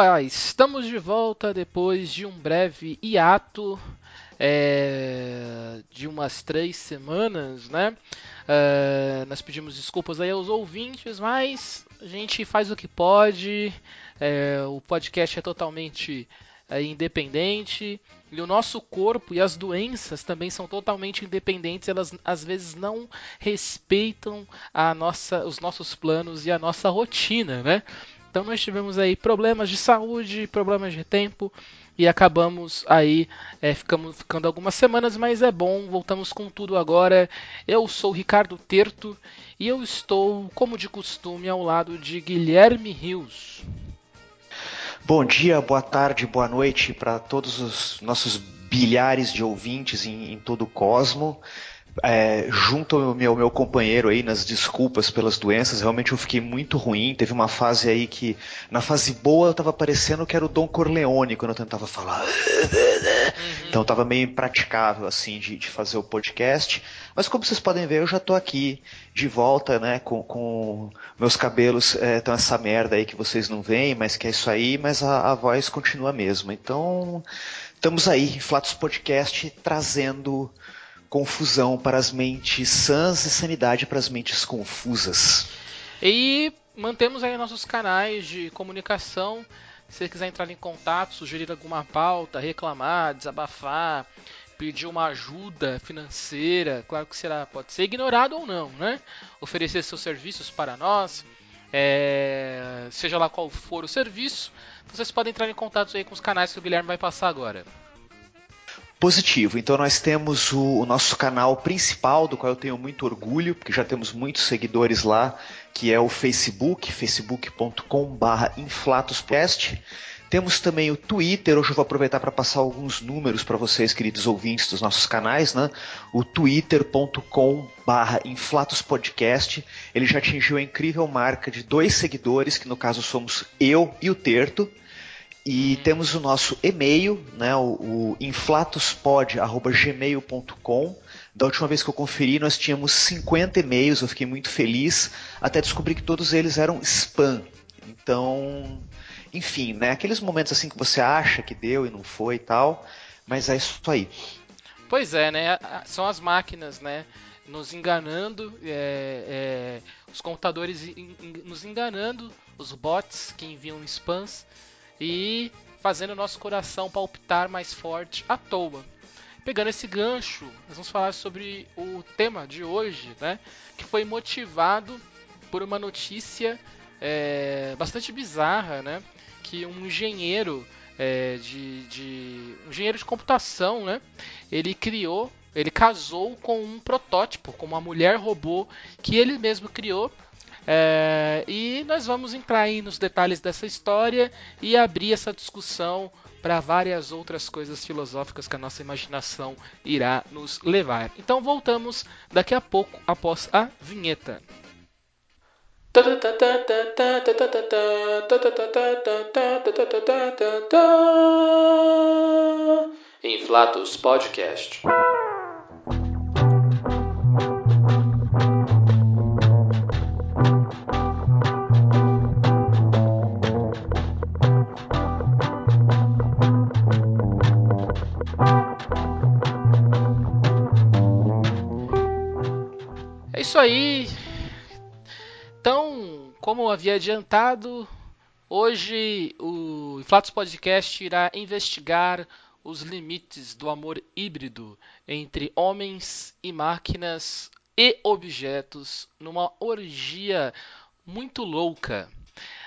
Opa, estamos de volta depois de um breve hiato é, de umas três semanas, né? É, nós pedimos desculpas aí aos ouvintes, mas a gente faz o que pode. É, o podcast é totalmente é, independente e o nosso corpo e as doenças também são totalmente independentes. Elas às vezes não respeitam a nossa, os nossos planos e a nossa rotina, né? Então nós tivemos aí problemas de saúde, problemas de tempo e acabamos aí é, ficamos ficando algumas semanas, mas é bom, voltamos com tudo agora. Eu sou Ricardo Terto e eu estou, como de costume, ao lado de Guilherme Rios. Bom dia, boa tarde, boa noite para todos os nossos bilhares de ouvintes em, em todo o cosmo é, junto ao meu, meu companheiro aí nas desculpas pelas doenças, realmente eu fiquei muito ruim. Teve uma fase aí que, na fase boa, eu tava parecendo que era o Dom Corleone quando eu tentava falar. Uhum. Então tava meio impraticável, assim, de, de, fazer o podcast. Mas como vocês podem ver, eu já tô aqui de volta, né, com, com meus cabelos estão é, essa merda aí que vocês não veem, mas que é isso aí, mas a, a voz continua a mesma. Então, estamos aí, Flatos Podcast, trazendo confusão para as mentes sãs e sanidade para as mentes confusas. E mantemos aí nossos canais de comunicação. Se você quiser entrar em contato, sugerir alguma pauta, reclamar, desabafar, pedir uma ajuda financeira, claro que será, pode ser ignorado ou não, né? Oferecer seus serviços para nós, é, seja lá qual for o serviço, vocês podem entrar em contato aí com os canais que o Guilherme vai passar agora positivo. Então nós temos o, o, nosso canal principal, do qual eu tenho muito orgulho, porque já temos muitos seguidores lá, que é o Facebook, facebook.com/inflatospodcast. Temos também o Twitter, hoje eu vou aproveitar para passar alguns números para vocês, queridos ouvintes dos nossos canais, né? O twitter.com/inflatospodcast, ele já atingiu a incrível marca de dois seguidores, que no caso somos eu e o Terto. E temos o nosso e-mail, né, o, o inflatospod.gmail.com. Da última vez que eu conferi, nós tínhamos 50 e-mails, eu fiquei muito feliz, até descobrir que todos eles eram spam. Então, enfim, né, aqueles momentos assim que você acha que deu e não foi e tal, mas é isso aí. Pois é, né, são as máquinas, né, nos enganando, é, é, os computadores nos enganando, os bots que enviam spams e fazendo o nosso coração palpitar mais forte à toa. Pegando esse gancho, nós vamos falar sobre o tema de hoje, né? Que foi motivado por uma notícia é, bastante bizarra, né? Que um engenheiro é, de, de um engenheiro de computação, né? Ele criou, ele casou com um protótipo, com uma mulher robô que ele mesmo criou é, e nós vamos entrar aí nos detalhes dessa história e abrir essa discussão para várias outras coisas filosóficas que a nossa imaginação irá nos levar. Então voltamos daqui a pouco após a vinheta. Inflatos Podcast. Como havia adiantado, hoje o Inflatos Podcast irá investigar os limites do amor híbrido entre homens e máquinas e objetos numa orgia muito louca.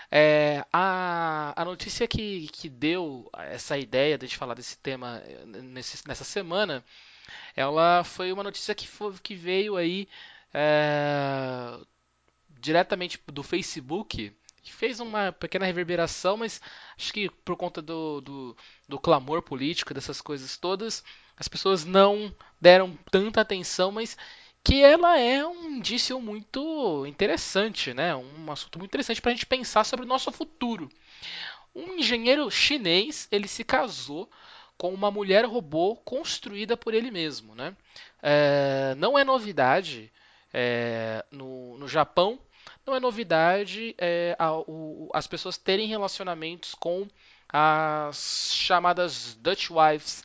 É, a, a notícia que, que deu essa ideia de a gente falar desse tema eh, nesse, nessa semana, ela foi uma notícia que, foi, que veio aí é, diretamente do Facebook, que fez uma pequena reverberação, mas acho que por conta do, do, do clamor político, dessas coisas todas, as pessoas não deram tanta atenção, mas que ela é um indício muito interessante, né? um assunto muito interessante para a gente pensar sobre o nosso futuro. Um engenheiro chinês ele se casou com uma mulher robô construída por ele mesmo. Né? É, não é novidade é, no, no Japão não é novidade é, a, o, as pessoas terem relacionamentos com as chamadas Dutch wives,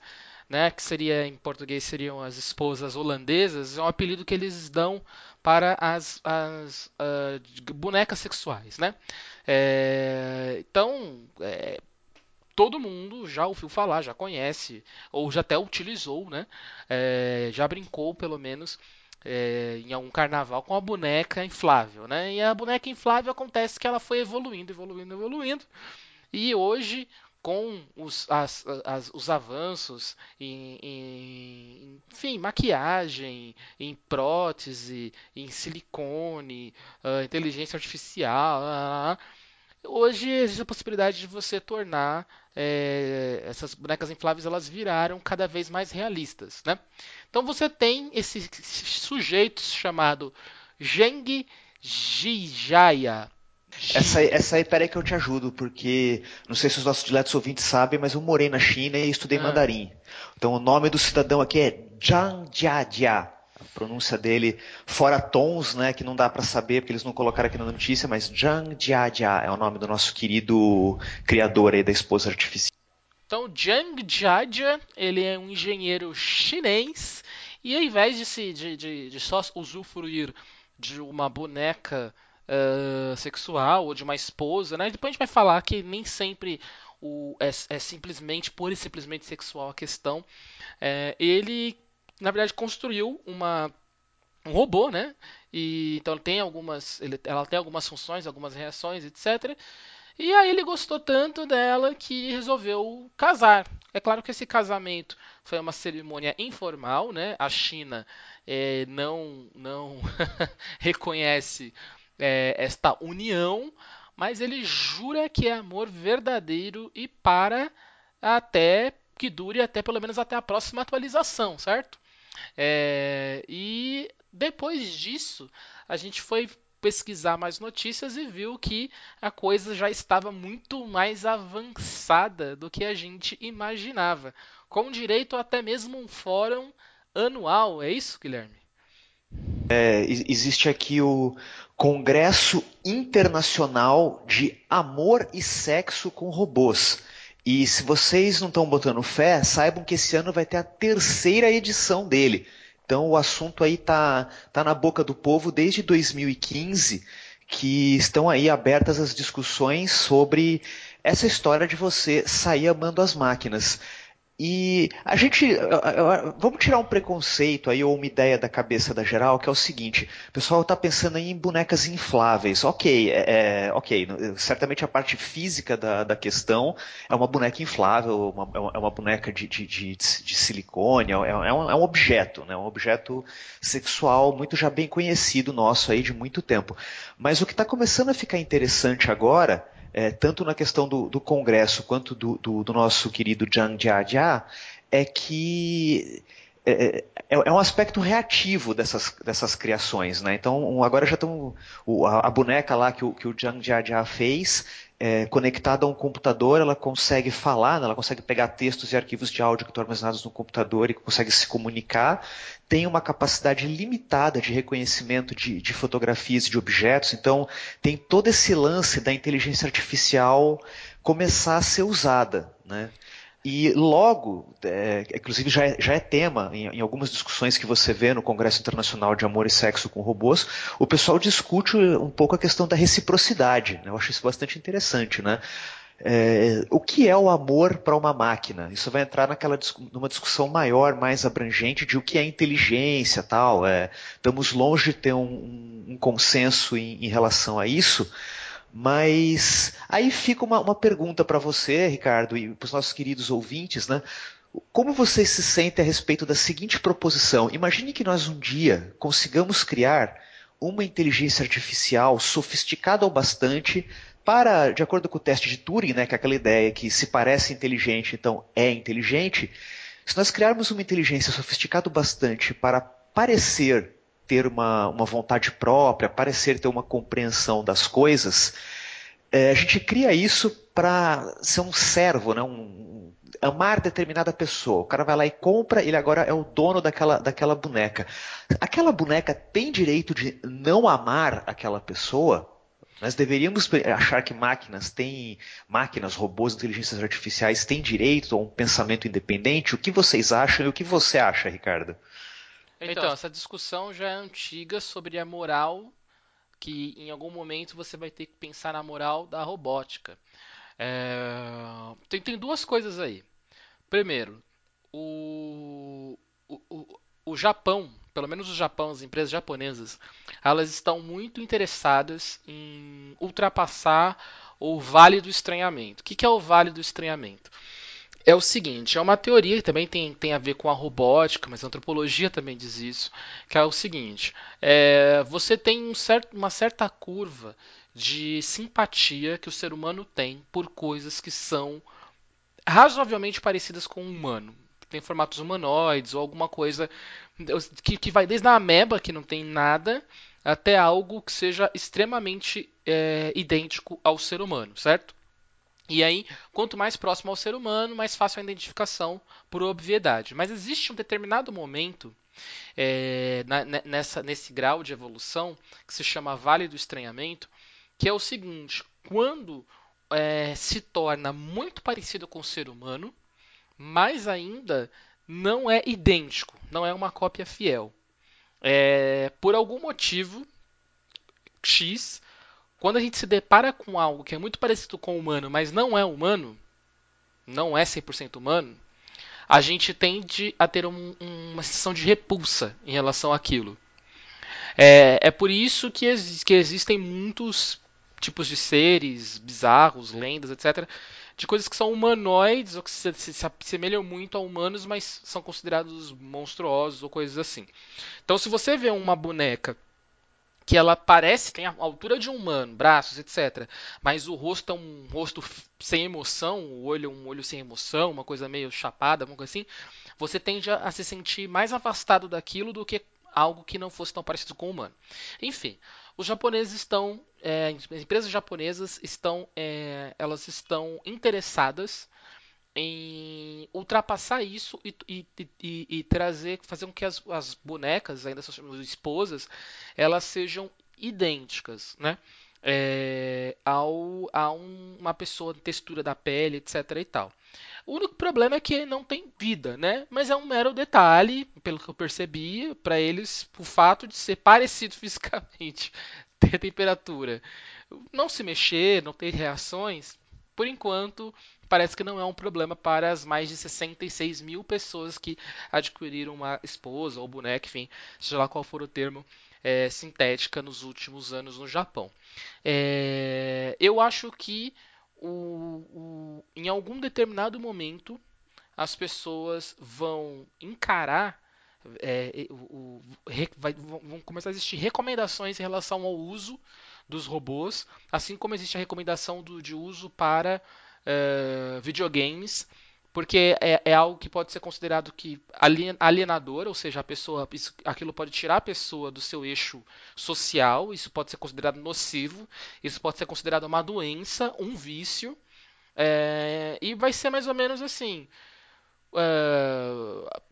né, que seria em português seriam as esposas holandesas, é um apelido que eles dão para as, as uh, bonecas sexuais, né? É, então, é, todo mundo já ouviu falar, já conhece, ou já até utilizou, né? É, já brincou, pelo menos, é, em algum carnaval com a boneca inflável, né? E a boneca inflável acontece que ela foi evoluindo, evoluindo, evoluindo, e hoje com os, as, as, os avanços em, em, enfim, maquiagem, em prótese, em silicone, uh, inteligência artificial, uh, hoje existe a possibilidade de você tornar é, essas bonecas infláveis elas viraram cada vez mais realistas, né? Então você tem esse sujeito chamado Zheng Jijaya, essa, essa aí, peraí que eu te ajudo, porque não sei se os nossos diletos ouvintes sabem, mas eu morei na China e estudei ah. mandarim. Então o nome do cidadão aqui é Zhang Jiajia. A pronúncia dele, fora tons, né, que não dá para saber porque eles não colocaram aqui na notícia, mas Zhang Jiajia é o nome do nosso querido criador aí da esposa artificial. Então, Zhang Jiajia, ele é um engenheiro chinês e ao invés de, se, de, de, de só usufruir de uma boneca uh, sexual ou de uma esposa, né? Depois a gente vai falar que nem sempre o, é, é simplesmente, pura e simplesmente sexual a questão. É, ele, na verdade, construiu uma, um robô, né? E, então tem algumas, ele, ela tem algumas funções, algumas reações, etc. E aí ele gostou tanto dela que resolveu casar. É claro que esse casamento foi uma cerimônia informal, né? A China é, não não reconhece é, esta união, mas ele jura que é amor verdadeiro e para até que dure até pelo menos até a próxima atualização, certo? É, e depois disso, a gente foi pesquisar mais notícias e viu que a coisa já estava muito mais avançada do que a gente imaginava, com direito até mesmo um fórum anual. É isso, Guilherme? É, existe aqui o Congresso Internacional de Amor e Sexo com Robôs. E se vocês não estão botando fé, saibam que esse ano vai ter a terceira edição dele. Então o assunto aí tá, tá na boca do povo desde 2015, que estão aí abertas as discussões sobre essa história de você sair amando as máquinas. E a gente. Vamos tirar um preconceito aí, ou uma ideia da cabeça da geral, que é o seguinte: o pessoal está pensando em bonecas infláveis. Ok, é, é, ok. Certamente a parte física da, da questão é uma boneca inflável, uma, é uma boneca de, de, de, de silicone, é, é, um, é um objeto, né? um objeto sexual muito já bem conhecido nosso aí de muito tempo. Mas o que está começando a ficar interessante agora é, tanto na questão do, do Congresso quanto do, do, do, nosso querido Zhang Jiajia, é que é, é, é, um aspecto reativo dessas, dessas criações. Né? Então, agora já estão. A, a, boneca lá que o, que o Zhang Jiajia fez é, conectada a um computador, ela consegue falar, né? ela consegue pegar textos e arquivos de áudio que estão armazenados no computador e consegue se comunicar. Tem uma capacidade limitada de reconhecimento de, de fotografias e de objetos, então tem todo esse lance da inteligência artificial começar a ser usada. Né? E logo, é, inclusive já é, já é tema em, em, algumas discussões que você vê no Congresso Internacional de Amor e Sexo com Robôs, o pessoal discute um pouco a questão da reciprocidade. Né? Eu acho isso bastante interessante. Né? É, o que é o amor para uma máquina? Isso vai entrar naquela numa discussão maior, mais abrangente de o que é inteligência, tal. É, estamos longe de ter um, um consenso em, em relação a isso. Mas aí fica uma, uma pergunta para você, Ricardo, e para os nossos queridos ouvintes, né? Como você se sente a respeito da seguinte proposição? Imagine que nós um dia consigamos criar uma inteligência artificial sofisticada o bastante para, de acordo com o teste de Turing, né, que é aquela ideia que se parece inteligente, então é inteligente, se nós criarmos uma inteligência sofisticada o bastante para parecer ter uma, uma vontade própria, parecer ter uma compreensão das coisas, é, a gente cria isso para ser um servo, né? Um, amar determinada pessoa. O cara vai lá e compra, ele agora é o dono daquela, daquela boneca. Aquela boneca tem direito de não amar aquela pessoa? Nós deveríamos achar que máquinas têm, máquinas, robôs, inteligências artificiais têm direito a um pensamento independente? O que vocês acham e o que você acha, Ricardo? Então, essa discussão já é antiga sobre a moral, que em algum momento você vai ter que pensar na moral da robótica. É... Tem, tem duas coisas aí. Primeiro, o, o, o, o Japão, pelo menos o Japão, as empresas japonesas, elas estão muito interessadas em ultrapassar o Vale do Estranhamento. O que é o Vale do Estranhamento? É o seguinte, é uma teoria que também tem, tem a ver com a robótica, mas a antropologia também diz isso, que é o seguinte, é, você tem um certo, uma certa curva de simpatia que o ser humano tem por coisas que são razoavelmente parecidas com o humano. Tem formatos humanoides ou alguma coisa que, que vai desde a ameba, que não tem nada, até algo que seja extremamente é, idêntico ao ser humano, certo? E aí, quanto mais próximo ao ser humano, mais fácil a identificação por obviedade. Mas existe um determinado momento é, na, nessa, nesse grau de evolução que se chama Vale do Estranhamento, que é o seguinte: quando é, se torna muito parecido com o ser humano, mas ainda não é idêntico, não é uma cópia fiel. É, por algum motivo X, quando a gente se depara com algo que é muito parecido com o humano, mas não é humano, não é 100% humano, a gente tende a ter um, uma sensação de repulsa em relação àquilo. É, é por isso que, ex que existem muitos tipos de seres bizarros, lendas, etc., de coisas que são humanoides ou que se, se, se assemelham muito a humanos, mas são considerados monstruosos ou coisas assim. Então, se você vê uma boneca que ela parece, tem a altura de um humano, braços, etc. Mas o rosto é um rosto sem emoção, o olho é um olho sem emoção, uma coisa meio chapada, alguma coisa assim. Você tende a se sentir mais afastado daquilo do que algo que não fosse tão parecido com o humano. Enfim, os japoneses estão, é, as empresas japonesas estão, é, elas estão interessadas em ultrapassar isso e, e, e, e, trazer, fazer com que as, as bonecas, ainda são esposas, elas sejam idênticas, né? É, ao, a um, uma pessoa, textura da pele, etc. e tal. O único problema é que não tem vida, né? Mas é um mero detalhe, pelo que eu percebi, para eles, o fato de ser parecido fisicamente, ter temperatura, não se mexer, não ter reações, por enquanto parece que não é um problema para as mais de 66 mil pessoas que adquiriram uma esposa ou boneca, enfim, seja lá qual for o termo, é, sintética nos últimos anos no Japão. É, eu acho que o, o, em algum determinado momento as pessoas vão encarar é, o, vai, vão começar a existir recomendações em relação ao uso dos robôs, assim como existe a recomendação do, de uso para é, videogames, porque é, é, algo que pode ser considerado que alienador, ou seja, a pessoa, isso, aquilo pode tirar a pessoa do seu eixo social, isso pode ser considerado nocivo, isso pode ser considerado uma doença, um vício, é, e vai ser mais ou menos assim. É,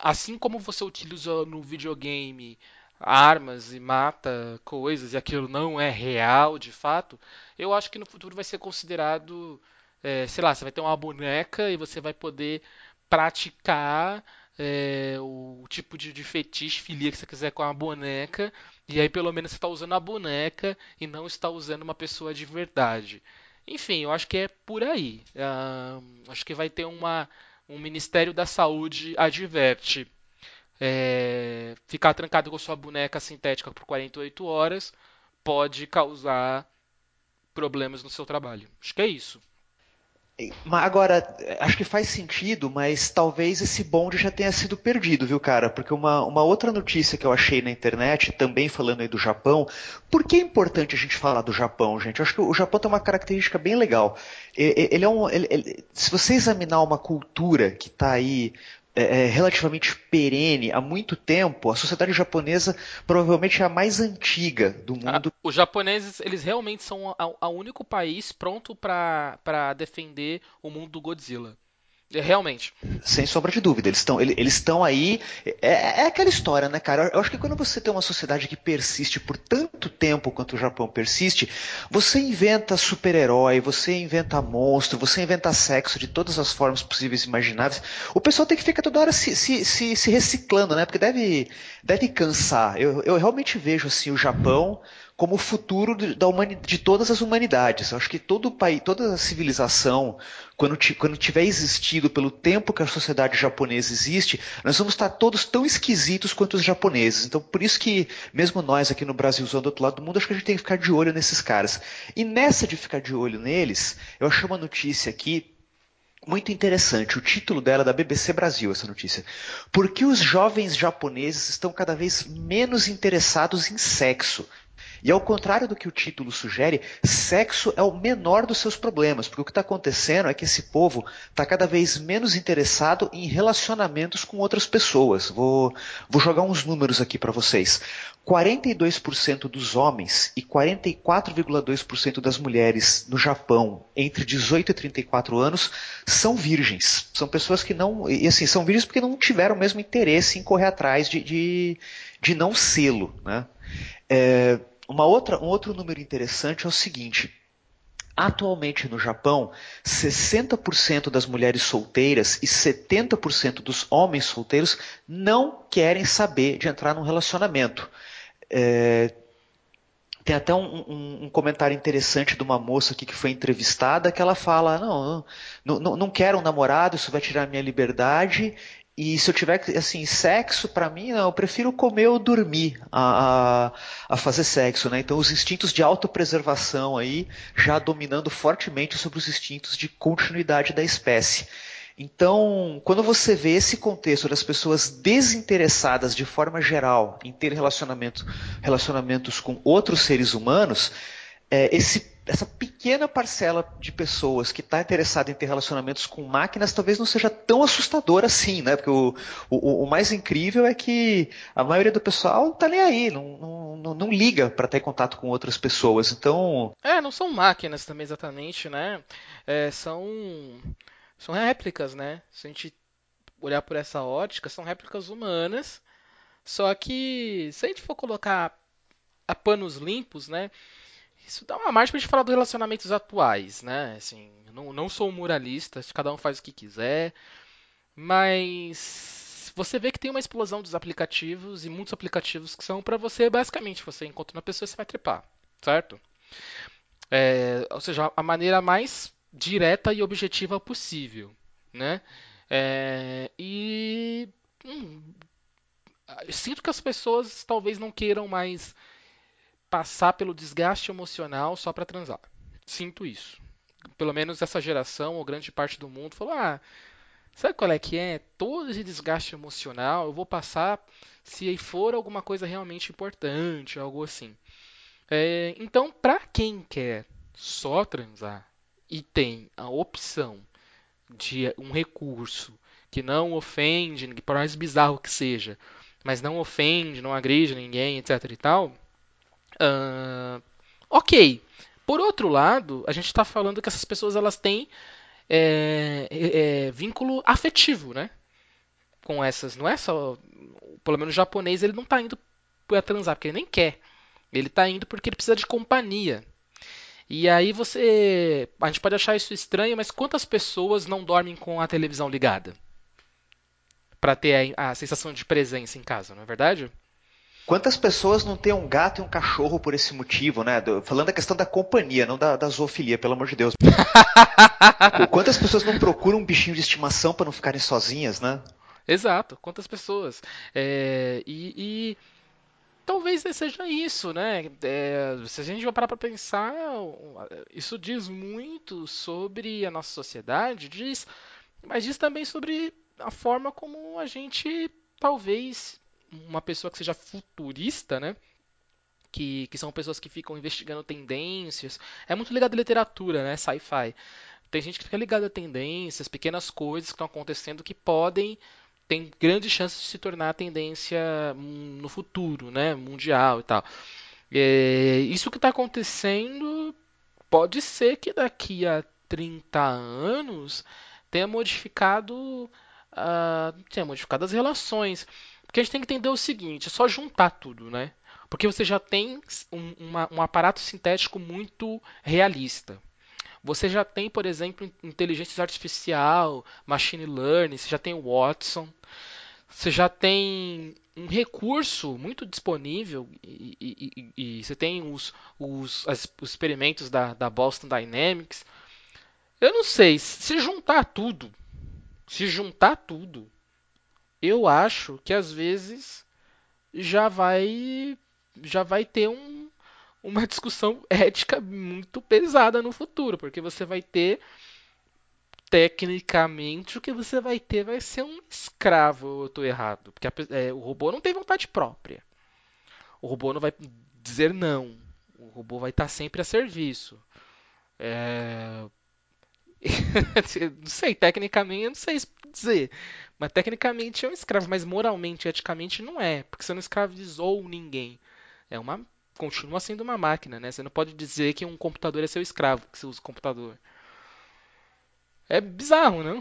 assim como você utiliza no videogame armas e mata coisas e aquilo não é real de fato, eu acho que no futuro vai ser considerado, é, sei lá, você vai ter uma boneca e você vai poder praticar é, o tipo de, de fetiche, filia que você quiser com a boneca, e aí pelo menos você está usando a boneca e não está usando uma pessoa de verdade. Enfim, eu acho que é por aí. Uh, acho que vai ter uma. Um Ministério da Saúde adverte. É, ficar trancado com sua boneca sintética por 48 horas pode causar problemas no seu trabalho. Acho que é isso. Agora, acho que faz sentido, mas talvez esse bonde já tenha sido perdido, viu, cara? Porque uma, uma outra notícia que eu achei na internet, também falando aí do Japão, por que é importante a gente falar do Japão, gente? Eu acho que o Japão tem uma característica bem legal. Ele é um, ele, ele, se você examinar uma cultura que está aí é, é, relativamente perene há muito tempo. A sociedade japonesa provavelmente é a mais antiga do mundo. Ah, os japoneses, eles realmente são o único país pronto para defender o mundo do Godzilla. É, realmente. Sem sombra de dúvida. Eles estão eles aí. É, é, aquela história, né, cara? Eu acho que quando você tem uma sociedade que persiste por tanto tempo quanto o Japão persiste, você inventa super-herói, você inventa monstro, você inventa sexo de todas as formas possíveis e imagináveis. O pessoal tem que ficar toda hora se, se, se, se reciclando, né? Porque deve, deve cansar. Eu, eu realmente vejo assim o Japão como o futuro de, da de todas as humanidades. Eu acho que todo país, toda civilização, quando, quando tiver existido pelo tempo que a sociedade japonesa existe, nós vamos estar todos tão esquisitos quanto os japoneses. Então, por isso que, mesmo nós aqui no Brasil, do outro lado do mundo, acho que a gente tem que ficar de olho nesses caras. E nessa de ficar de olho neles, eu achei uma notícia aqui muito interessante. O título dela é da BBC Brasil, essa notícia. Por que os jovens japoneses estão cada vez menos interessados em sexo? E ao contrário do que o título sugere, sexo é o menor dos seus problemas, porque o que está acontecendo é que esse povo está cada vez menos interessado em relacionamentos com outras pessoas. Vou, vou jogar uns números aqui para vocês. 42% dos homens e 44,2% das mulheres no Japão entre 18 e 34 anos são virgens. São pessoas que não. E assim, são virgens porque não tiveram o mesmo interesse em correr atrás de, de, de não sê-lo. Né? É, uma outra, um outro número interessante é o seguinte. Atualmente no Japão, 60% das mulheres solteiras e 70% dos homens solteiros não querem saber de entrar num relacionamento. É, tem até um, um, um, comentário interessante de uma moça aqui que foi entrevistada que ela fala: não, não, não, quero um namorado, isso vai tirar minha liberdade e se eu tiver, assim, sexo, para mim, não, eu prefiro comer ou dormir a, a, a, fazer sexo, né? Então, os instintos de autopreservação aí já dominando fortemente sobre os instintos de continuidade da espécie. Então, quando você vê esse contexto das pessoas desinteressadas de forma geral em ter relacionamento, relacionamentos com outros seres humanos, é, esse essa pequena parcela de pessoas que está interessada em ter relacionamentos com máquinas talvez não seja tão assustadora assim, né? Porque o, o, o mais incrível é que a maioria do pessoal não tá nem aí, não, não, não liga para ter contato com outras pessoas. Então. É, não são máquinas também exatamente, né? É, são, são réplicas, né? Se a gente olhar por essa ótica, são réplicas humanas. Só que se a gente for colocar a panos limpos, né? Isso dá uma margem pra gente falar dos relacionamentos atuais, né? Assim, não, não sou um muralista, cada um faz o que quiser, mas você vê que tem uma explosão dos aplicativos e muitos aplicativos que são para você, basicamente, você encontra uma pessoa e você vai trepar, certo? É, ou seja, a maneira mais direta e objetiva possível, né? É, e hum, sinto que as pessoas talvez não queiram mais passar pelo desgaste emocional só para transar. Sinto isso. Pelo menos essa geração, ou grande parte do mundo, falou: ah, sabe qual é que é? Todo esse desgaste emocional eu vou passar se for alguma coisa realmente importante, algo assim. É, então, para quem quer só transar e tem a opção de um recurso que não ofende, por mais bizarro que seja, mas não ofende, não agride ninguém, etc e tal, Uh, ok. Por outro lado, a gente está falando que essas pessoas elas têm é, é, vínculo afetivo, né? Com essas. Não é só. Pelo menos o japonês ele não está indo para transar, porque ele nem quer. Ele está indo porque ele precisa de companhia. E aí você. A gente pode achar isso estranho, mas quantas pessoas não dormem com a televisão ligada? Para ter a, a sensação de presença em casa, não é verdade? Quantas pessoas não têm um gato e um cachorro por esse motivo, né? Falando da questão da companhia, não da, da zoofilia, pelo amor de Deus. Quantas pessoas não procuram um bichinho de estimação para não ficarem sozinhas, né? Exato, quantas pessoas. É, e, e, talvez seja isso, né? É, se a gente vai parar para pensar, isso diz muito sobre a nossa sociedade, diz, mas diz também sobre a forma como a gente talvez uma pessoa que seja futurista, né? Que, que, são pessoas que ficam investigando tendências. É muito ligado à literatura, né? Sci-fi. Tem gente que fica ligada a tendências, pequenas coisas que estão acontecendo que podem tem grandes chances de se tornar tendência hum, no futuro, né? Mundial e tal. É, isso que está acontecendo pode ser que daqui a 30 anos tenha modificado, uh, tenha modificado as relações. Porque a gente tem que entender o seguinte: é só juntar tudo, né? Porque você já tem um, uma, um aparato sintético muito realista. Você já tem, por exemplo, inteligência artificial, machine learning, você já tem o Watson, você já tem um recurso muito disponível e, e, e, e você tem os, os, as, os experimentos da, da, Boston Dynamics. Eu não sei, se juntar tudo, se juntar tudo, eu acho que às vezes já vai já vai ter um, uma discussão ética muito pesada no futuro, porque você vai ter tecnicamente o que você vai ter vai ser um escravo, eu estou errado, porque a, é, o robô não tem vontade própria. O robô não vai dizer não. O robô vai estar sempre a serviço. É... não sei, tecnicamente eu não sei dizer. Mas tecnicamente é um escravo, mas moralmente, eticamente não é, porque você não escravizou ninguém. É uma continua sendo uma máquina, né? Você não pode dizer que um computador é seu escravo, que você usa o computador. É bizarro, não?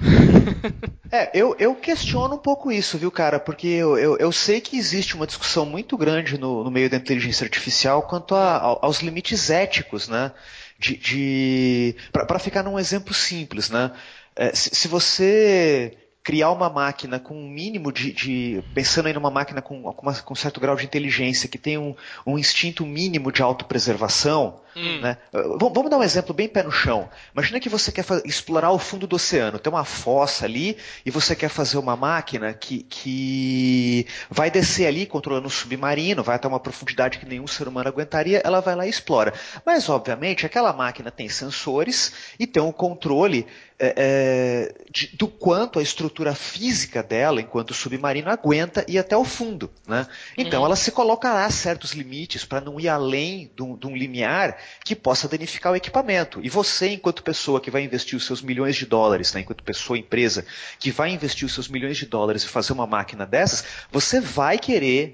é, eu, eu questiono um pouco isso, viu, cara? Porque eu, eu, eu sei que existe uma discussão muito grande no, no meio da inteligência artificial quanto a, aos limites éticos, né? De, de para ficar num exemplo simples, né? É, se, se você criar uma máquina com um mínimo de, de pensando em uma máquina com, com, uma, com, um certo grau de inteligência que tem um, um instinto mínimo de autopreservação, hum. né? vamos dar um exemplo bem pé no chão. Imagina que você quer explorar o fundo do oceano, tem uma fossa ali e você quer fazer uma máquina que, que vai descer ali controlando o submarino, vai até uma profundidade que nenhum ser humano aguentaria, ela vai lá e explora. Mas obviamente aquela máquina tem sensores e tem um controle é, é, de, do quanto a estrutura física dela, enquanto submarino, aguenta ir até o fundo. Né? Então uhum. ela se colocará certos limites para não ir além de um, de um, limiar que possa danificar o equipamento. E você, enquanto pessoa que vai investir os seus milhões de dólares, né, enquanto pessoa, empresa, que vai investir os seus milhões de dólares e fazer uma máquina dessas, você vai querer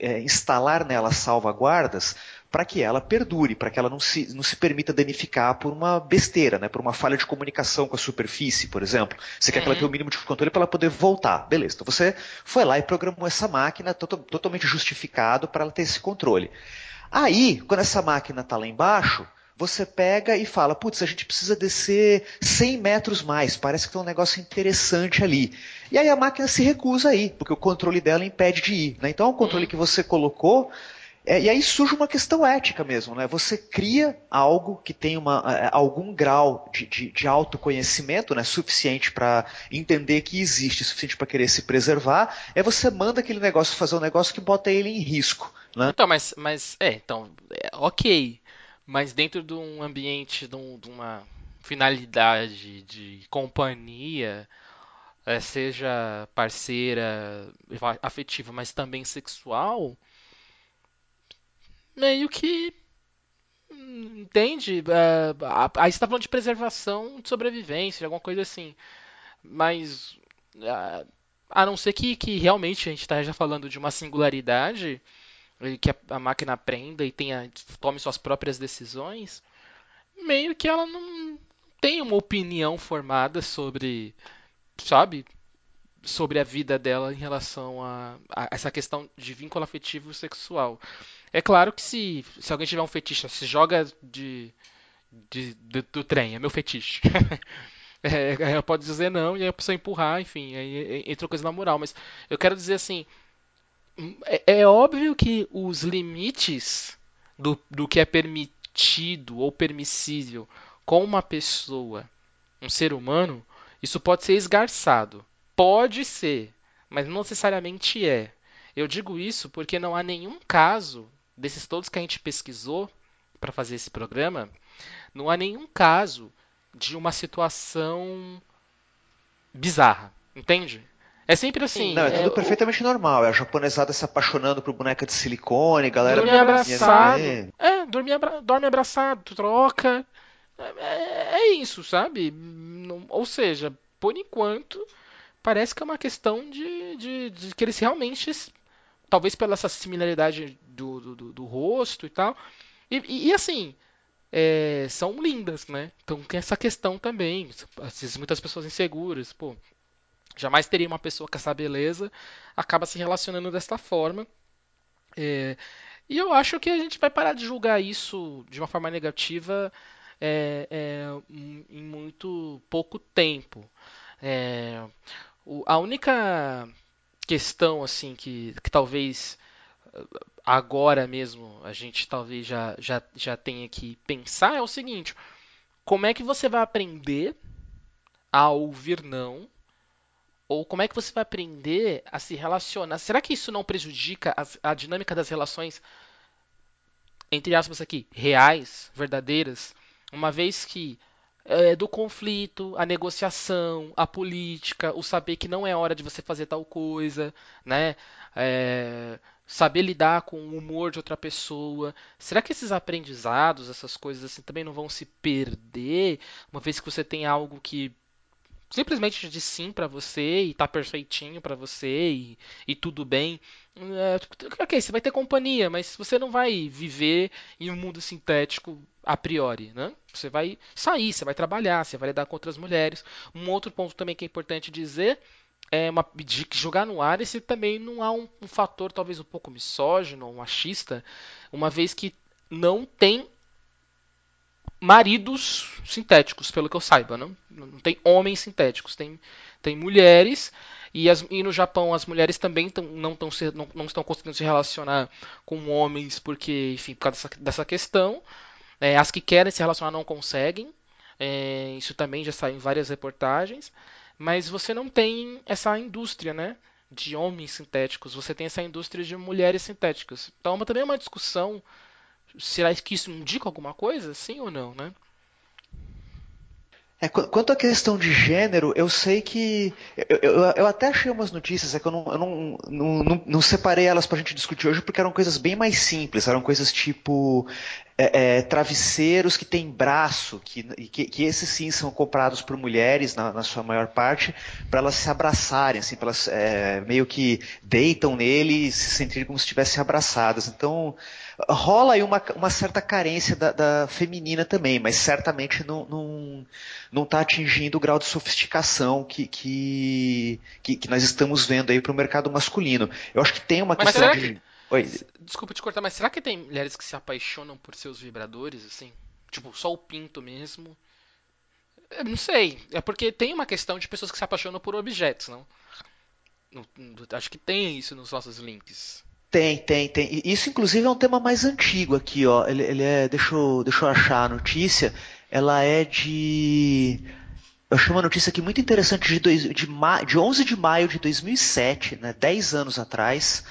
é, instalar nela salvaguardas para que ela perdure, para que ela não se, não se permita danificar por uma besteira, né, por uma falha de comunicação com a superfície, por exemplo. Você quer que ela tenha o mínimo de controle para ela poder voltar. Beleza, então você foi lá e programou essa máquina to totalmente justificado para ela ter esse controle. Aí, quando essa máquina está lá embaixo, você pega e fala, putz, a gente precisa descer 100 metros mais, parece que tem um negócio interessante ali. E aí a máquina se recusa a ir, porque o controle dela impede de ir. Né? Então o controle que você colocou é, e aí surge uma questão ética mesmo, né? Você cria algo que tem uma, é, algum grau de, de, de autoconhecimento, né? Suficiente para entender que existe, suficiente para querer se preservar. É você manda aquele negócio fazer um negócio que bota ele em risco, né? Então, mas, mas é, então, é, ok. Mas dentro de um ambiente, de, um, de uma finalidade de companhia, é, seja parceira, afetiva, mas também sexual meio que entende? É, aí você tá falando de preservação de sobrevivência, alguma coisa assim. Mas é, a não ser que, que realmente a gente esteja falando de uma singularidade, que a, a, máquina aprenda e tenha, tome suas próprias decisões, meio que ela não tem uma opinião formada sobre, sabe, sobre a vida dela em relação a, a essa questão de vínculo afetivo sexual. É claro que se, se alguém tiver um fetiche, se joga de, de, de do trem, é meu fetiche. é, ela pode dizer não e aí a pessoa empurrar, enfim, aí entra coisa na moral. Mas eu quero dizer assim, é, é óbvio que os limites do, do que é permitido ou permissível com uma pessoa, um ser humano, isso pode ser esgarçado. Pode ser, mas não necessariamente é. Eu digo isso porque não há nenhum caso desses todos que a gente pesquisou para fazer esse programa, não há nenhum caso de uma situação bizarra, entende? É sempre assim. Não, é tudo é, perfeitamente o... normal. É a japonesada se apaixonando por boneca de silicone, galera. Dormir abraçado. É, dormir abra... dorme abraçado, troca. É, é, é isso, sabe? Ou seja, por enquanto, parece que é uma questão de, de, de que eles realmente talvez pela essa similaridade do, do, do rosto e tal. E, e, e, assim, é, são lindas, né? Então tem essa questão também. Às vezes muitas pessoas inseguras, pô, jamais teria uma pessoa com essa beleza, acaba se relacionando desta forma. É, e eu acho que a gente vai parar de julgar isso de uma forma negativa é, é, em muito pouco tempo. É, o, a única questão assim que, que talvez agora mesmo a gente talvez já, já, já tenha que pensar é o seguinte: como é que você vai aprender a ouvir não? Ou como é que você vai aprender a se relacionar? Será que isso não prejudica a, a dinâmica das relações, entre aspas aqui, reais, verdadeiras? Uma vez que é, do conflito, a negociação, a política, o saber que não é hora de você fazer tal coisa, né? É, saber lidar com o humor de outra pessoa. Será que esses aprendizados, essas coisas assim, também não vão se perder uma vez que você tem algo que simplesmente diz sim para você e tá perfeitinho para você e, e, tudo bem. É, ok, você vai ter companhia, mas você não vai viver em um mundo sintético a priori, né? Você vai sair, você vai trabalhar, você vai lidar com outras mulheres. Um outro ponto também que é importante dizer é uma, de jogar no ar esse também não há um, um fator talvez um pouco misógino ou machista, uma vez que não tem maridos sintéticos, pelo que eu saiba, não, não tem homens sintéticos, tem, tem mulheres e, as, e no Japão as mulheres também tão, não, tão se, não, não, estão conseguindo se relacionar com homens porque, enfim, por causa dessa, dessa questão. É, as que querem se relacionar não conseguem. É, isso também já saiu em várias reportagens. Mas você não tem essa indústria, né? De homens sintéticos, você tem essa indústria de mulheres sintéticas. Então, também é uma discussão. Será que isso indica alguma coisa? Sim ou não, né? É, quanto à questão de gênero, eu sei que. Eu, eu, eu até achei umas notícias, é que eu não, eu não, não, não, não separei elas pra gente discutir hoje, porque eram coisas bem mais simples. Eram coisas tipo é, é, travesseiros que têm braço, que, que, que, esses sim são comprados por mulheres, na, na sua maior parte, para elas se abraçarem, assim, elas é, meio que deitam nele e se sentirem como se estivessem abraçadas. Então, rola aí uma, uma certa carência da, da, feminina também, mas certamente não está não, não tá atingindo o grau de sofisticação que, que, que, que nós estamos vendo aí para o mercado masculino. Eu acho que tem uma mas questão de. Oi. Desculpa te cortar, mas será que tem mulheres que se apaixonam por seus vibradores, assim? Tipo, só o pinto mesmo? Eu não sei. É porque tem uma questão de pessoas que se apaixonam por objetos, não? Acho que tem isso nos nossos links. Tem, tem, tem. Isso, inclusive, é um tema mais antigo aqui, ó. Ele, ele é. Deixa eu, deixa eu achar a notícia. Ela é de. Eu achei uma notícia aqui muito interessante de, dois, de, de 11 de maio de 2007, né, 10 anos atrás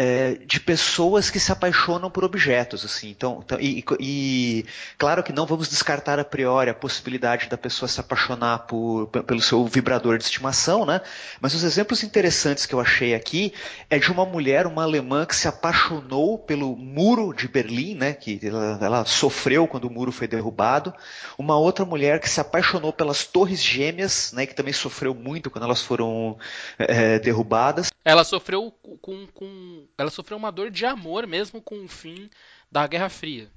é, de pessoas que se apaixonam por objetos, assim. Então, então e, e, claro que não vamos descartar a priori a possibilidade da pessoa se apaixonar por, pelo seu vibrador de estimação, né? Mas os exemplos interessantes que eu achei aqui é de uma mulher, uma alemã que se apaixonou pelo muro de Berlim, né? Que ela, ela sofreu quando o muro foi derrubado. Uma outra mulher que se apaixonou pelas torres gêmeas, né? Que também sofreu muito quando elas foram é, derrubadas. Ela sofreu com, com ela sofreu uma dor de amor mesmo com o fim da Guerra Fria.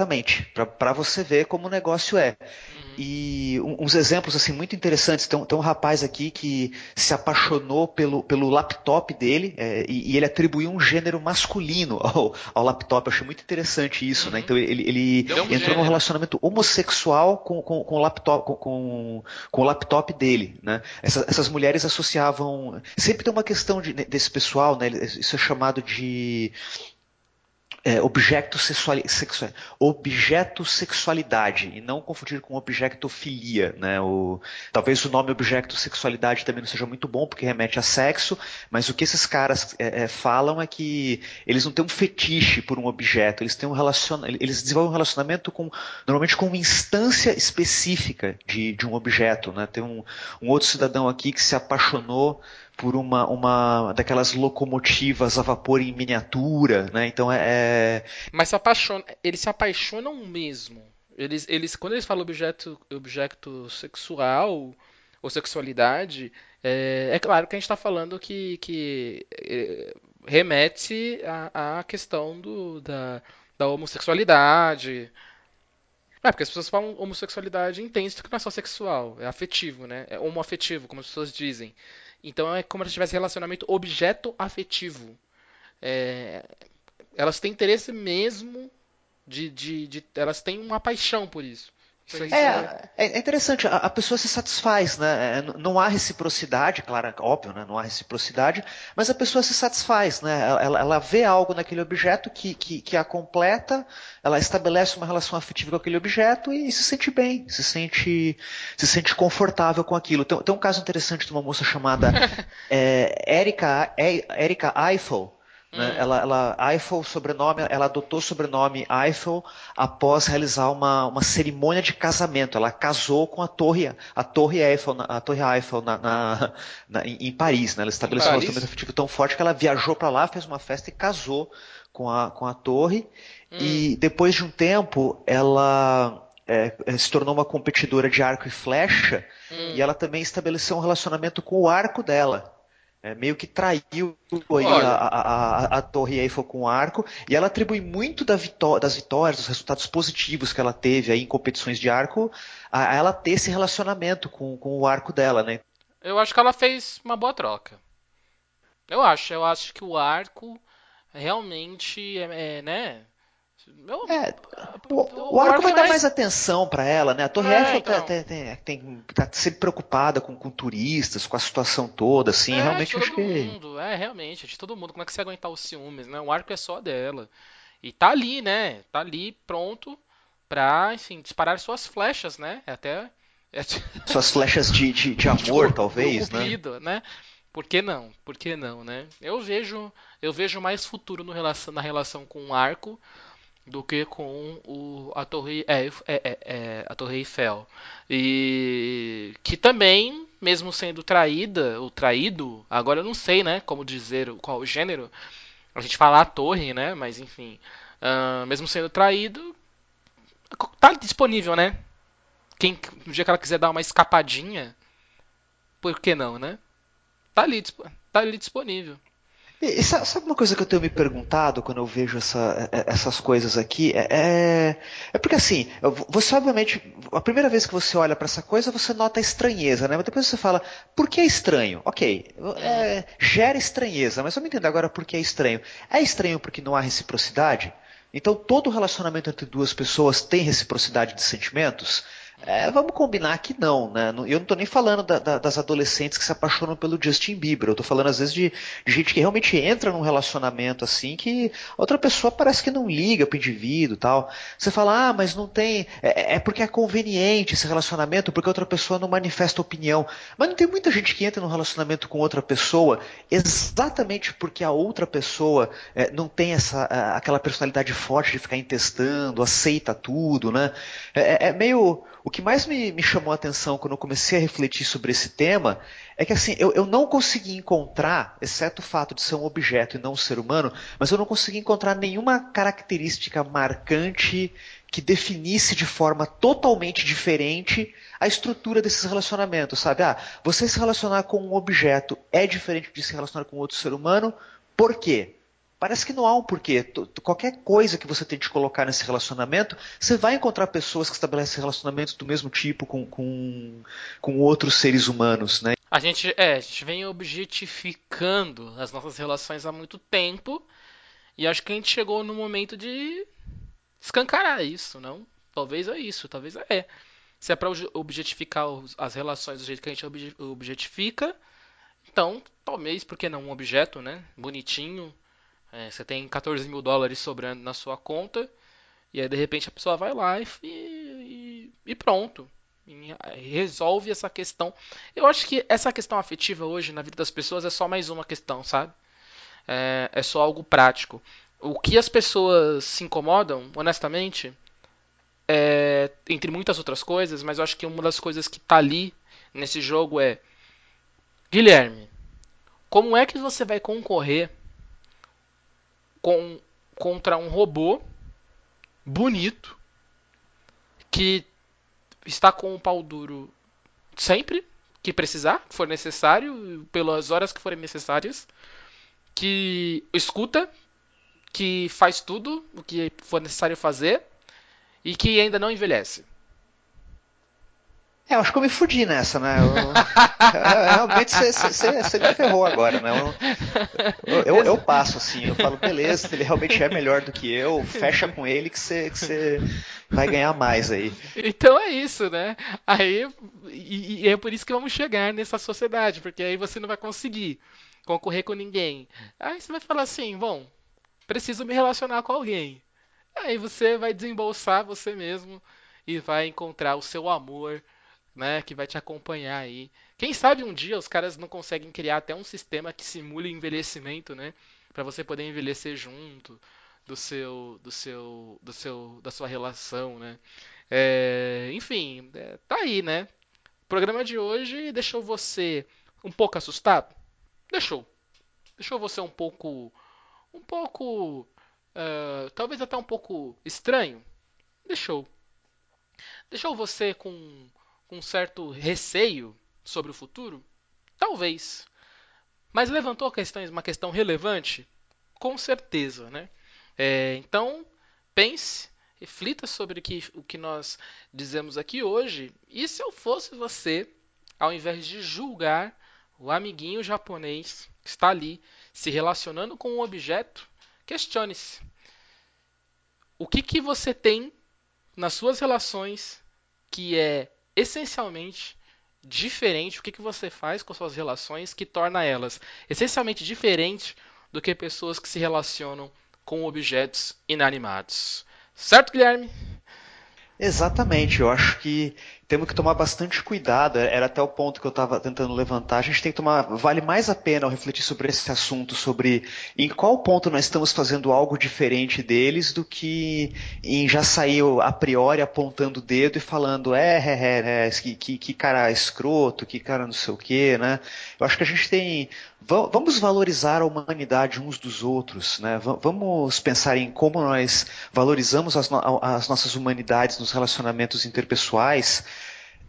Exatamente. Para você ver como o negócio é. Uhum. E uns exemplos assim muito interessantes. Tem, tem, um rapaz aqui que se apaixonou pelo, pelo laptop dele é, e, e, ele atribuiu um gênero masculino ao, ao laptop. Eu achei muito interessante isso, né? uhum. né? Então ele, ele entrou gênero. num relacionamento homossexual com, com, com o laptop, com, com, com, o laptop dele, né? Essas, essas mulheres associavam. Sempre tem uma questão de, desse pessoal, né? Isso é chamado de é, objeto, sexual, objeto sexualidade e não confundir com objectofilia, né? O, talvez o nome objeto sexualidade também não seja muito bom porque remete a sexo, mas o que esses caras é, é, falam é que eles não têm um fetiche por um objeto, eles têm um relacion, eles desenvolvem um relacionamento com normalmente com uma instância específica de, de um objeto, né? Tem um, um outro cidadão aqui que se apaixonou por uma, uma daquelas locomotivas a vapor em miniatura, né? Então é. é Mas se apaixona, eles se apaixonam mesmo. Eles, eles, quando eles falam objeto, objeto sexual ou sexualidade, é, é claro que a gente está falando que, que é, remete à, à questão do, da, da homossexualidade. É, porque as pessoas falam homossexualidade entende que não é só sexual, é afetivo, né? É homoafetivo, como as pessoas dizem. Então é como se tivesse relacionamento objeto afetivo. É, elas têm interesse mesmo de, de, de, Elas têm uma paixão por isso. É, é, é interessante, a, a, pessoa se satisfaz, né? É, não há reciprocidade, claro, óbvio, né? Não há reciprocidade, mas a pessoa se satisfaz, né? Ela, ela vê algo naquele objeto que, que, que, a completa, ela estabelece uma relação afetiva com aquele objeto e, se sente bem, se sente, se sente confortável com aquilo. Tem, tem um caso interessante de uma moça chamada é, Erika, Erika Eiffel, né? Hum. Ela, ela, Eiffel, sobrenome, ela adotou o sobrenome Eiffel após realizar uma, uma cerimônia de casamento. Ela casou com a torre, a torre Eiffel, a torre Eiffel na, na, na em, em, Paris. Né? Ela estabeleceu um relacionamento afetivo tão forte que ela viajou para lá, fez uma festa e casou com a, com a torre. Hum. E depois de um tempo, ela é, se tornou uma competidora de arco e flecha. Hum. E ela também estabeleceu um relacionamento com o arco dela é, meio que traiu a, a, a, a, Torre Eiffel com o arco, e ela atribui muito da vitó das vitórias, dos resultados positivos que ela teve aí em competições de arco, a, ela ter esse relacionamento com, com o arco dela, né? Eu acho que ela fez uma boa troca. Eu acho, eu acho que o arco realmente é, é né? Eu, é, o, o, arco vai dar mais atenção para ela, né? A Torre é, Eiffel então. tem, tem, tem, tá sempre preocupada com, com, turistas, com a situação toda, assim, é, realmente de todo acho que... mundo, é, realmente, de todo mundo. Como é que você aguentar os ciúmes, né? O arco é só dela. E tá ali, né? Tá ali pronto pra, enfim, disparar suas flechas, né? É até... É... Suas flechas de, de, de amor, de talvez, cupido, né? né? Por que não? Por que não, né? Eu vejo, eu vejo mais futuro no relação, na relação com o arco do que com o, a Torre é, é, é, a Torre Eiffel. E que também mesmo sendo traída ou traído agora eu não sei né como dizer qual o gênero a gente fala a torre né mas enfim uh, mesmo sendo traído tá disponível né? Quem no dia que ela quiser dar uma escapadinha por que não né? Tá ali tá ali disponível e, sabe uma coisa que eu tenho me perguntado quando eu vejo essa, é, é, essas coisas aqui? É, é, é, porque assim, você obviamente, a primeira vez que você olha para essa coisa, você nota estranheza, né? Mas depois você fala, por que é estranho? Ok, é, gera estranheza, mas vamos entender agora por que é estranho. É estranho porque não há reciprocidade? Então todo relacionamento entre duas pessoas tem reciprocidade de sentimentos? É, vamos combinar que não, né? Eu não estou nem falando da, da, das adolescentes que se apaixonam pelo Justin Bieber. Eu estou falando às vezes de, de, gente que realmente entra num relacionamento assim que outra pessoa parece que não liga pro indivíduo tal. Você fala, ah, mas não tem. É, é porque é conveniente esse relacionamento, porque outra pessoa não manifesta opinião. Mas não tem muita gente que entra num relacionamento com outra pessoa exatamente porque a outra pessoa é, não tem essa, aquela personalidade forte de ficar intestando, aceita tudo, né? é, é, é meio o que mais me, me, chamou a atenção quando eu comecei a refletir sobre esse tema é que assim, eu, eu, não consegui encontrar, exceto o fato de ser um objeto e não um ser humano, mas eu não consegui encontrar nenhuma característica marcante que definisse de forma totalmente diferente a estrutura desses relacionamentos, sabe? Ah, você se relacionar com um objeto é diferente de se relacionar com outro ser humano, por quê? Parece que não há um porquê. Qualquer coisa que você tente colocar nesse relacionamento, você vai encontrar pessoas que estabelecem relacionamentos do mesmo tipo com, com, com outros seres humanos, né? A gente, é, a gente vem objetificando as nossas relações há muito tempo e acho que a gente chegou no momento de escancarar isso, não? Talvez é isso, talvez é. Se é para objetificar as relações do jeito que a gente objetifica, então talvez, por que não um objeto, né? Bonitinho, é, você tem 14 mil dólares sobrando na sua conta, e aí de repente a pessoa vai lá e, e, e pronto. E resolve essa questão. Eu acho que essa questão afetiva hoje na vida das pessoas é só mais uma questão, sabe? É, é só algo prático. O que as pessoas se incomodam, honestamente, é, entre muitas outras coisas, mas eu acho que uma das coisas que tá ali nesse jogo é Guilherme, como é que você vai concorrer com, contra um robô bonito que está com o pau duro sempre que precisar, que for necessário, pelas horas que forem necessárias, que escuta, que faz tudo o que for necessário fazer e que ainda não envelhece. É, eu acho que eu me fudi nessa, né? Eu, realmente você me ferrou agora, né? Eu, eu, eu, passo assim, eu falo, beleza, ele realmente é melhor do que eu, fecha com ele que você que vai ganhar mais aí. Então é isso, né? Aí, e, e é por isso que vamos chegar nessa sociedade, porque aí você não vai conseguir concorrer com ninguém. Aí você vai falar assim, bom, preciso me relacionar com alguém. Aí você vai desembolsar você mesmo e vai encontrar o seu amor né, que vai te acompanhar aí. Quem sabe um dia os caras não conseguem criar até um sistema que simule envelhecimento, né, para você poder envelhecer junto do seu, do seu, do seu, da sua relação, né? É, enfim, é, tá aí, né? O programa de hoje deixou você um pouco assustado? Deixou. Deixou você um pouco, um pouco, uh, talvez até um pouco estranho? Deixou. Deixou você com com um certo receio sobre o futuro? Talvez. Mas levantou questões, uma questão relevante? Com certeza, né? É, então, pense, reflita sobre que, o que nós dizemos aqui hoje. E se eu fosse você, ao invés de julgar o amiguinho japonês que está ali se relacionando com um objeto, questione-se. O que, que você tem nas suas relações que é essencialmente diferente, o que, que você faz com suas relações que torna elas essencialmente diferentes do que pessoas que se relacionam com objetos inanimados. Certo, Guilherme? Exatamente, eu acho que temos que tomar bastante cuidado. Era até o ponto que eu estava tentando levantar. A gente tem que tomar. Vale mais a pena refletir sobre esse assunto, sobre em qual ponto nós estamos fazendo algo diferente deles, do que em já sair a priori apontando o dedo e falando, é, é, é, é que, que, que cara escroto, que cara não sei o quê, né? Eu acho que a gente tem. Vamos valorizar a humanidade uns dos outros, né? Vamos pensar em como nós valorizamos as, no as nossas humanidades nos relacionamentos interpessoais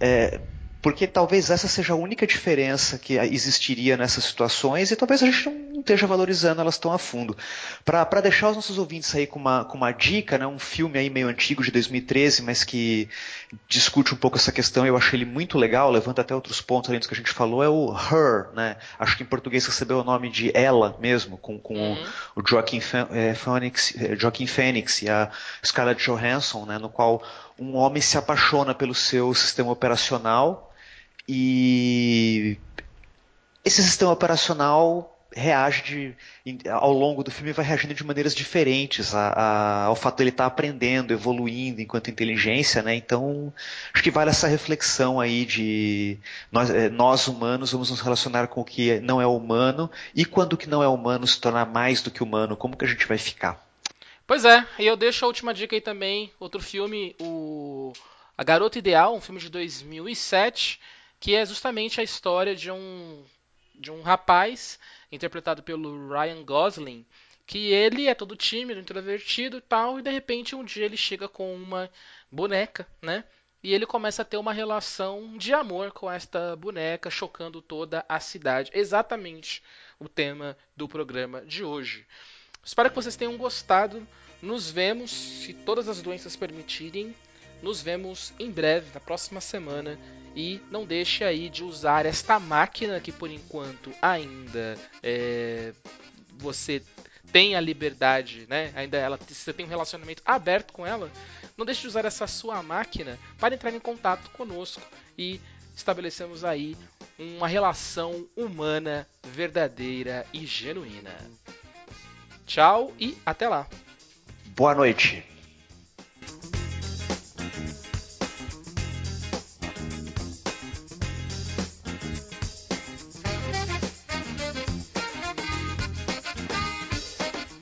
é, porque talvez essa seja a única diferença que existiria nessas situações e talvez a gente não esteja valorizando elas tão a fundo. Para deixar os nossos ouvintes aí com uma, com uma dica, né, um filme aí meio antigo de 2013, mas que discute um pouco essa questão, eu achei ele muito legal, levanta até outros pontos além do que a gente falou, é o Her, né? Acho que em português recebeu o nome de Ela mesmo, com, com uhum. o, o Joaquin, é, Phoenix, é, Joaquin Phoenix e a Scarlett Johansson, né, no qual um homem se apaixona pelo seu sistema operacional e esse sistema operacional reage de, ao longo do filme vai reagindo de maneiras diferentes a, a, ao fato de ele estar tá aprendendo, evoluindo enquanto inteligência, né? Então acho que vale essa reflexão aí de nós, eh, nós, humanos vamos nos relacionar com o que não é humano e quando o que não é humano se tornar mais do que humano, como que a gente vai ficar? Pois é, e eu deixo a última dica aí também, outro filme, o A Garota Ideal, um filme de 2007, que é justamente a história de um de um rapaz interpretado pelo Ryan Gosling, que ele é todo tímido, introvertido e tal, e de repente um dia ele chega com uma boneca, né? E ele começa a ter uma relação de amor com esta boneca, chocando toda a cidade. Exatamente o tema do programa de hoje. Espero que vocês tenham gostado. Nos vemos, se todas as doenças permitirem, nos vemos em breve, na próxima semana. E não deixe aí de usar esta máquina que por enquanto ainda é, você tem a liberdade, né? Ainda ela, você tem um relacionamento aberto com ela. Não deixe de usar essa sua máquina para entrar em contato conosco e estabelecemos aí uma relação humana verdadeira e genuína. Tchau e até lá. Boa noite.